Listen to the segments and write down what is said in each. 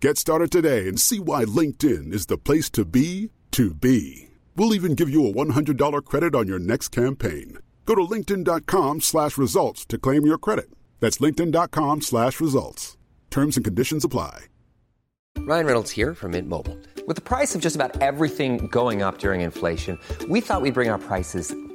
Get started today and see why LinkedIn is the place to be to be. We'll even give you a $100 credit on your next campaign. Go to linkedin.com slash results to claim your credit. That's linkedin.com slash results. Terms and conditions apply. Ryan Reynolds here from Mint Mobile. With the price of just about everything going up during inflation, we thought we'd bring our prices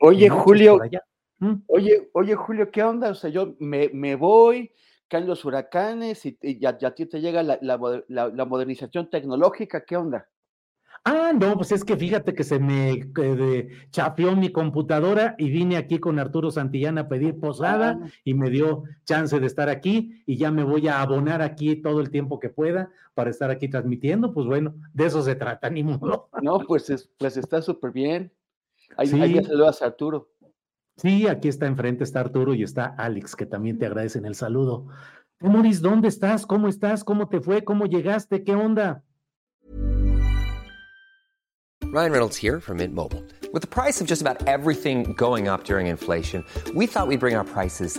Oye, Noches Julio. ¿Mm? oye, oye, Julio, ¿qué onda? O sea, yo me, me voy, caen los huracanes y, y ya, ya a ti te llega la, la moder- la- la modernización tecnológica, ¿qué onda? Ah, no, pues es que fíjate que se me eh, chapeó mi computadora y vine aquí con Arturo Santillana a pedir posada Ah. y me dio chance de estar aquí y ya me voy a abonar aquí todo el tiempo que pueda para estar aquí transmitiendo. Pues bueno, de eso se trata, ni modo. No, pues, es, pues está súper bien. Ahí, Sí. ahí me saludas a Arturo. Sí, aquí está enfrente, está Arturo y está Alex, que también te agradecen el saludo. Temoris, ¿dónde estás? ¿Cómo estás? ¿Cómo te fue? ¿Cómo llegaste? ¿Qué onda? Ryan Reynolds here from Mint Mobile. With the price of just about everything going up during inflation, we thought we'd bring our prices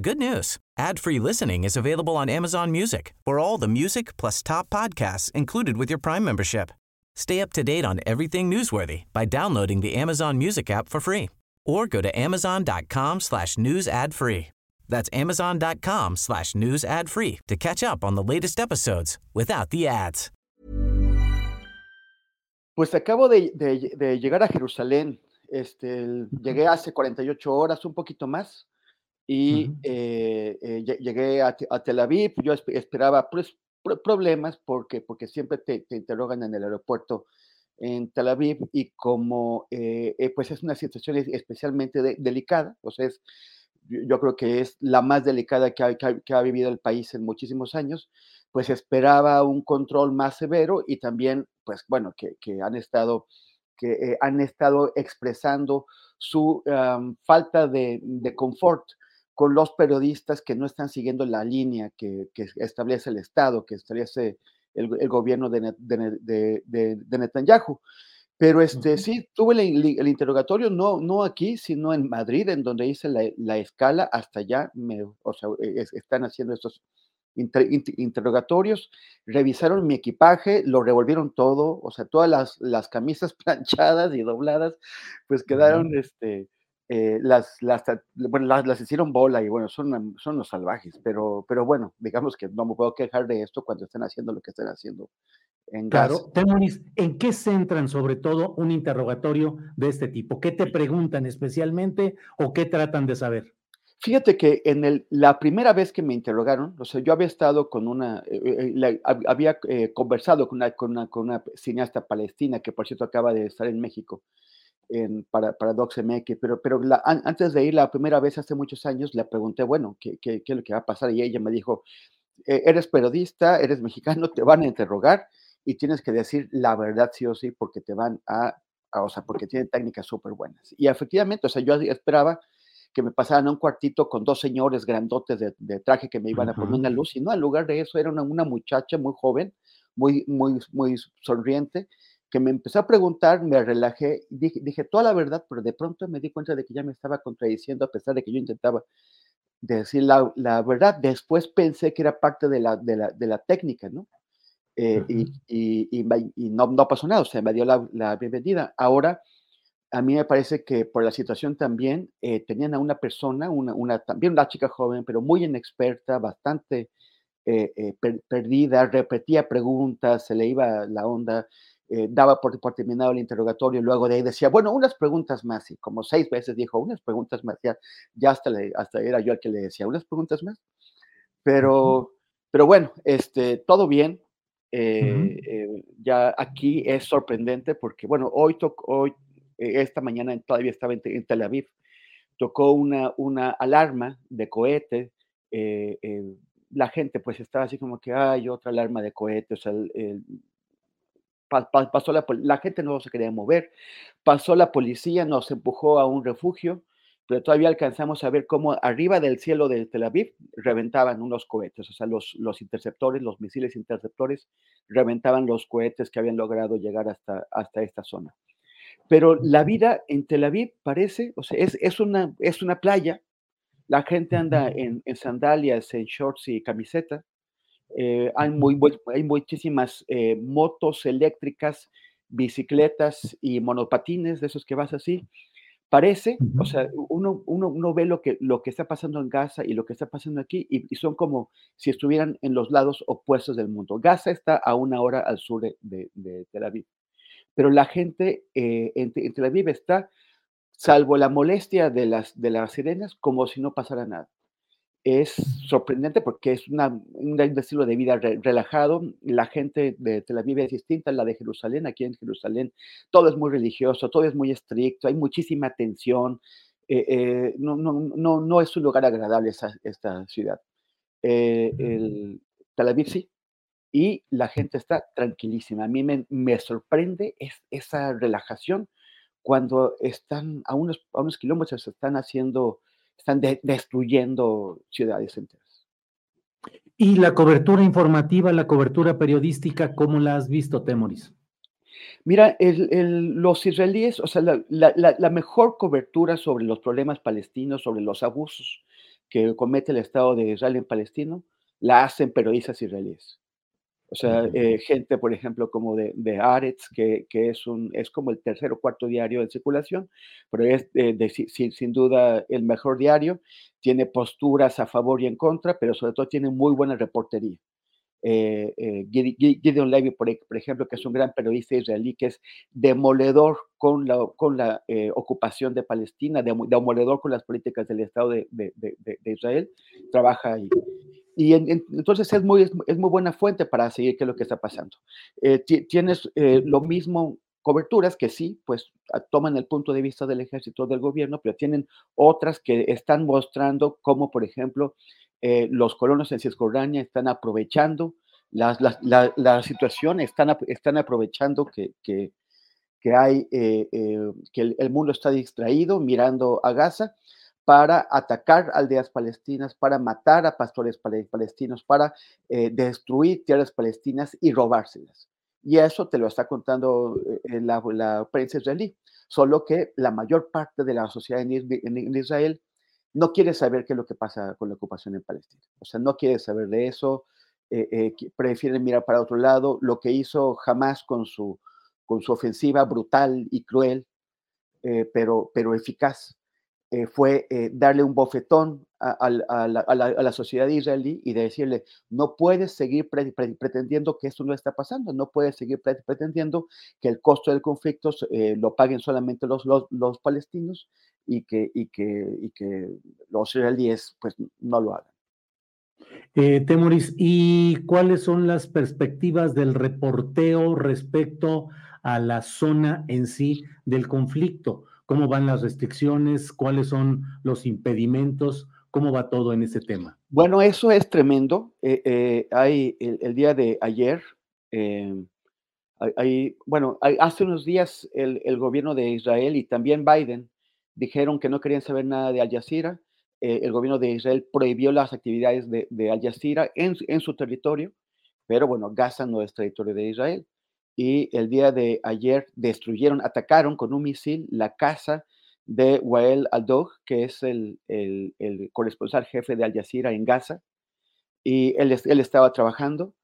Good news. Ad-free listening is available on Amazon Music for all the music plus top podcasts included with your Prime membership. Stay up to date on everything newsworthy by downloading the Amazon Music app for free or go to amazon.com slash news ad free. That's amazon.com slash news ad free to catch up on the latest episodes without the ads. Pues acabo de, de- de llegar a Jerusalén. Este, llegué hace 48 horas, un poquito más, y Ujú. eh, eh, lle- llegué a, a Tel Aviv. Yo esp- esperaba pues, pro- problemas porque, porque siempre te, te interrogan en el aeropuerto en Tel Aviv y como eh, eh, pues es una situación es- especialmente de- delicada, o sea, es, yo, creo que es la más delicada que ha, que ha- que ha vivido el país en muchísimos años, pues esperaba un control más severo y también, pues bueno, que, que han estado que eh, han estado expresando su am, falta de, de confort con los periodistas que no están siguiendo la línea que, que establece el Estado, que establece el, el gobierno de, Net- de, de- de- Netanyahu. Pero este, Ujú. sí, tuve el, el- interrogatorio, no, no aquí, sino en Madrid, en donde hice la, la escala, hasta allá, me, o sea, es- están haciendo estos inter- inter- interrogatorios, revisaron mi equipaje, lo revolvieron todo, o sea, todas las, las camisas planchadas y dobladas, pues quedaron, este, eh, las, las, bueno, las, las hicieron bola y bueno, son, son los salvajes, pero, pero bueno, digamos que no me puedo quejar de esto cuando están haciendo lo que están haciendo en. Claro, Temoris, ¿en qué centran sobre todo un interrogatorio de este tipo? ¿Qué te preguntan especialmente o qué tratan de saber? Fíjate que en el, la primera vez que me interrogaron, o sea, yo había estado con una, eh, eh, la- hab- había eh, conversado con una, con, una, con una cineasta palestina que por cierto acaba de estar en México, en, para, para DocsMX, pero, pero antes de ir la primera vez hace muchos años, le pregunté, bueno, ¿qué, qué, qué es lo que va a pasar? Y ella me dijo, e, eres periodista, eres mexicano, te van a interrogar y tienes que decir la verdad sí o sí porque te van a, o sea, porque tienen técnicas súper buenas. Y efectivamente, o sea, yo esperaba que me pasaran a un cuartito con dos señores grandotes de, traje que me iban a poner una luz y no, en lugar de eso era una, una muchacha muy joven, muy, muy, muy sonriente, que me empezó a preguntar, me relajé, dije, dije toda la verdad, pero de pronto me di cuenta de que ya me estaba contradiciendo a pesar de que yo intentaba decir la, la verdad. Después pensé que era parte de la, de la, de la técnica, ¿no? Eh, y, y, y, no, no, pasó nada, o sea, me dio la, la, bienvenida. Ahora, a mí me parece que por la situación también eh, tenían a una persona, una, una, también una chica joven, pero muy inexperta, bastante eh, perdida, repetía preguntas, se le iba la onda, eh, daba por, por, terminado el interrogatorio, y luego de ahí decía, bueno, unas preguntas más, y como seis veces dijo, unas preguntas más, ya, ya hasta, le, hasta era yo el que le decía, unas preguntas más. Pero, pero bueno, este, todo bien. Eh, eh, ya aquí es sorprendente porque, bueno, hoy, hoy esta mañana todavía estaba en, Tel Aviv, tocó una, una alarma de cohete. la gente pues estaba así como que hay otra alarma de cohete, o sea, el, pasó la, la gente no se quería mover, pasó la policía, nos empujó a un refugio, pero todavía alcanzamos a ver cómo arriba del cielo de Tel Aviv reventaban unos cohetes, o sea, los, los interceptores, los misiles interceptores reventaban los cohetes que habían logrado llegar hasta, hasta esta zona. Pero la vida en Tel Aviv parece, o sea, es, es, una, es una playa, la gente anda en, en sandalias, en shorts y camiseta, eh, hay, muy, hay muchísimas eh, motos eléctricas, bicicletas y monopatines, de esos que vas así. Parece, o sea, uno, uno, uno, ve lo que, lo que está pasando en Gaza y lo que está pasando aquí y, son como si estuvieran en los lados opuestos del mundo. Gaza está a una hora al sur de, de, Tel Aviv, pero la gente eh, en, en, Tel Aviv está, salvo la molestia de las, de las sirenas, como si no pasara nada es sorprendente porque es un estilo de vida relajado. La gente de Tel Aviv es distinta a la de Jerusalén. Aquí en Jerusalén todo es muy religioso, todo es muy estricto, hay muchísima tensión. Eh, eh, no, no, no, no, es un lugar agradable esta ciudad. Eh, el, Tel Aviv sí. Y la gente está tranquilísima. A mí me, me sorprende es, esa relajación cuando están a unos, a unos kilómetros, están haciendo están destruyendo ciudades enteras. ¿Y la cobertura informativa, la cobertura periodística, cómo la has visto, Temoris? Mira, los israelíes, o sea, la, mejor cobertura sobre los problemas palestinos, sobre los abusos que comete el Estado de Israel en Palestino, la hacen periodistas israelíes. O sea, eh, gente, por ejemplo, como de, de Aretz, que, que, es, un, es como el tercer o cuarto diario en circulación, pero es de, sin, sin, duda el mejor diario. Tiene posturas a favor y en contra, pero sobre todo tiene muy buena reportería. Eh, eh, Gideon Levy, por, ejemplo, que es un gran periodista israelí, que es demoledor con la, con la ocupación de Palestina, demoledor con las políticas del Estado de, de, de Israel, trabaja ahí. Y entonces es muy, es muy buena fuente para seguir qué es lo que está pasando. Eh, tienes eh, lo mismo coberturas que sí, pues toman el punto de vista del ejército del gobierno, pero tienen otras que están mostrando cómo, por ejemplo, eh, los colonos en Cisjordania están aprovechando la, la, la, situación, están, están aprovechando que, que, que hay, que el, el mundo está distraído mirando a Gaza para atacar aldeas palestinas, para matar a pastores palestinos, para eh, destruir tierras palestinas y robárselas. Y eso te lo está contando eh, la, la, prensa israelí. Solo que la mayor parte de la sociedad en, Israel no quiere saber qué es lo que pasa con la ocupación en Palestina. O sea, no quiere saber de eso, eh, prefieren mirar para otro lado. Lo que hizo Hamas con su, con su ofensiva brutal y cruel, pero, pero eficaz, eh, fue eh, darle un bofetón a, la, sociedad israelí y decirle, no puedes seguir pretendiendo que esto no está pasando, no puedes seguir pretendiendo que el costo del conflicto eh, lo paguen solamente los, palestinos y que, los israelíes pues no lo hagan. Temoris, ¿y cuáles son las perspectivas del reporteo respecto a la zona en sí del conflicto. ¿Cómo van las restricciones? ¿Cuáles son los impedimentos? ¿Cómo va todo en ese tema? Bueno, eso es tremendo. Eh, eh, hay el, día de ayer, em, hay, bueno, hace unos días el, gobierno de Israel y también Biden dijeron que no querían saber nada de Al Jazeera. Eh, el gobierno de Israel prohibió las actividades de, de Al Jazeera en, en, su territorio, pero bueno, Gaza no es territorio de Israel. Y el día de ayer destruyeron, atacaron con un misil la casa de Wael Al-Dog, que es el, el, el, corresponsal jefe de Al Jazeera en Gaza. Y él, él estaba trabajando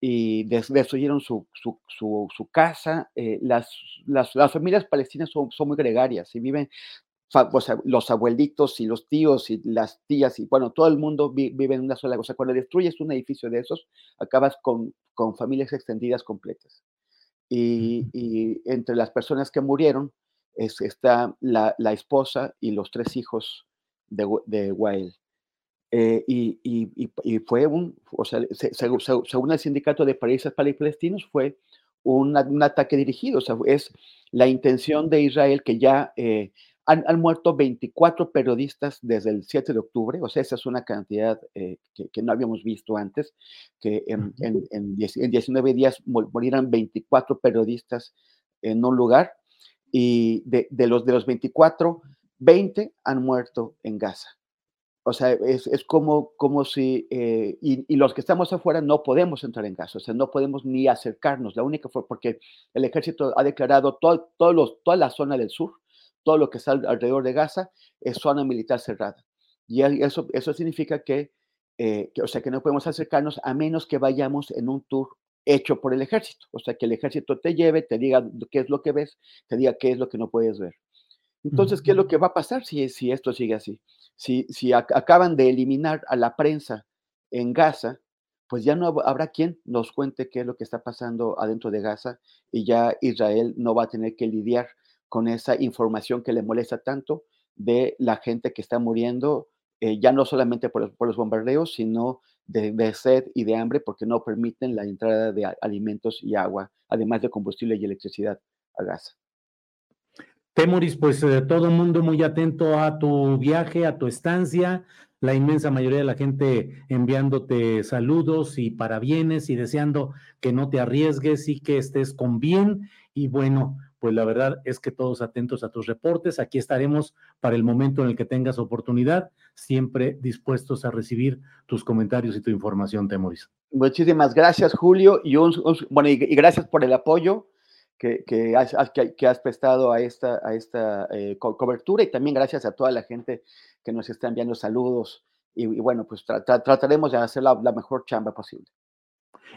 y destruyeron su, su, su, casa. Eh, las, las, las, familias palestinas son, son muy gregarias y viven o sea, los abuelitos y los tíos y las tías y bueno, todo el mundo vive en una sola cosa. Cuando destruyes un edificio de esos, acabas con, con familias extendidas completas. Y, y, entre las personas que murieron es, está la, la, esposa y los tres hijos de, de Wael. Eh, y, y, y, fue un, o sea, según, según el sindicato de países palestinos, fue un, un, ataque dirigido. O sea, es la intención de Israel que ya eh, han, muerto 24 periodistas desde el 7 de octubre, o sea, esa es una cantidad eh, que, no habíamos visto antes, que en, en, 19 días morirán 24 periodistas en un lugar, y de, los, de los 24, 20 han muerto en Gaza. O sea, es, es como, como si, eh, y, los que estamos afuera no podemos entrar en Gaza, o sea, no podemos ni acercarnos. La única fue porque el ejército ha declarado todo, los, toda la zona del sur todo lo que está alrededor de Gaza es zona militar cerrada. Y eso, eso significa que, eh, que, o sea, que no podemos acercarnos a menos que vayamos en un tour hecho por el ejército. O sea, que el ejército te lleve, te diga qué es lo que ves, te diga qué es lo que no puedes ver. Entonces, ¿qué es lo que va a pasar si, si esto sigue así? Si, si acaban de eliminar a la prensa en Gaza, pues ya no habrá quien nos cuente qué es lo que está pasando adentro de Gaza y ya Israel no va a tener que lidiar con esa información que le molesta tanto de la gente que está muriendo, eh, ya no solamente por, los bombardeos, sino de, sed y de hambre, porque no permiten la entrada de alimentos y agua, además de combustible y electricidad a Gaza. Temoris, pues eh, todo el mundo muy atento a tu viaje, a tu estancia, la inmensa mayoría de la gente enviándote saludos y parabienes y deseando que no te arriesgues y que estés con bien. Y bueno, pues la verdad es que todos atentos a tus reportes. Aquí estaremos para el momento en el que tengas oportunidad, siempre dispuestos a recibir tus comentarios y tu información, Temoris. Muchísimas gracias, Julio, y, bueno, y, gracias por el apoyo que, que, has, prestado a esta, a esta eh, cobertura y también gracias a toda la gente que nos está enviando saludos. Y, bueno, pues trataremos de hacer la, la mejor chamba posible.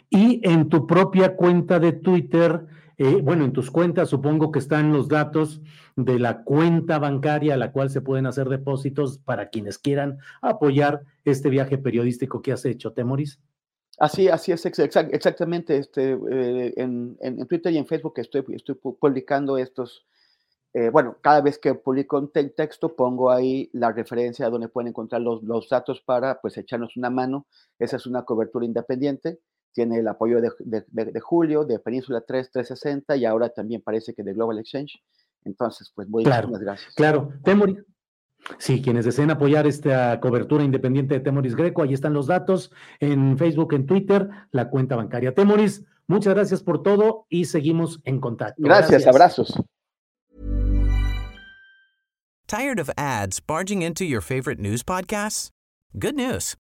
Y en tu propia cuenta de Twitter, eh, bueno, en tus cuentas supongo que están los datos de la cuenta bancaria a la cual se pueden hacer depósitos para quienes quieran apoyar este viaje periodístico que has hecho, Temoris. Así, así es, exactamente. Este, eh, en, Twitter y en Facebook estoy, publicando estos. Eh, bueno, cada vez que publico un texto pongo ahí la referencia donde pueden encontrar los, los datos para pues echarnos una mano. Esa es una cobertura independiente tiene el apoyo de, Julio, de Península 3, 360 y ahora también parece que de Global Exchange. Entonces, pues muy claro, muchísimas gracias. Claro, Temoris. Sí, quienes deseen apoyar esta cobertura independiente de Temoris Greco, ahí están los datos en Facebook, en Twitter, la cuenta bancaria Temoris. Muchas gracias por todo y seguimos en contacto. Gracias, gracias. abrazos. Tired of ads barging into your favorite news podcasts? Good news.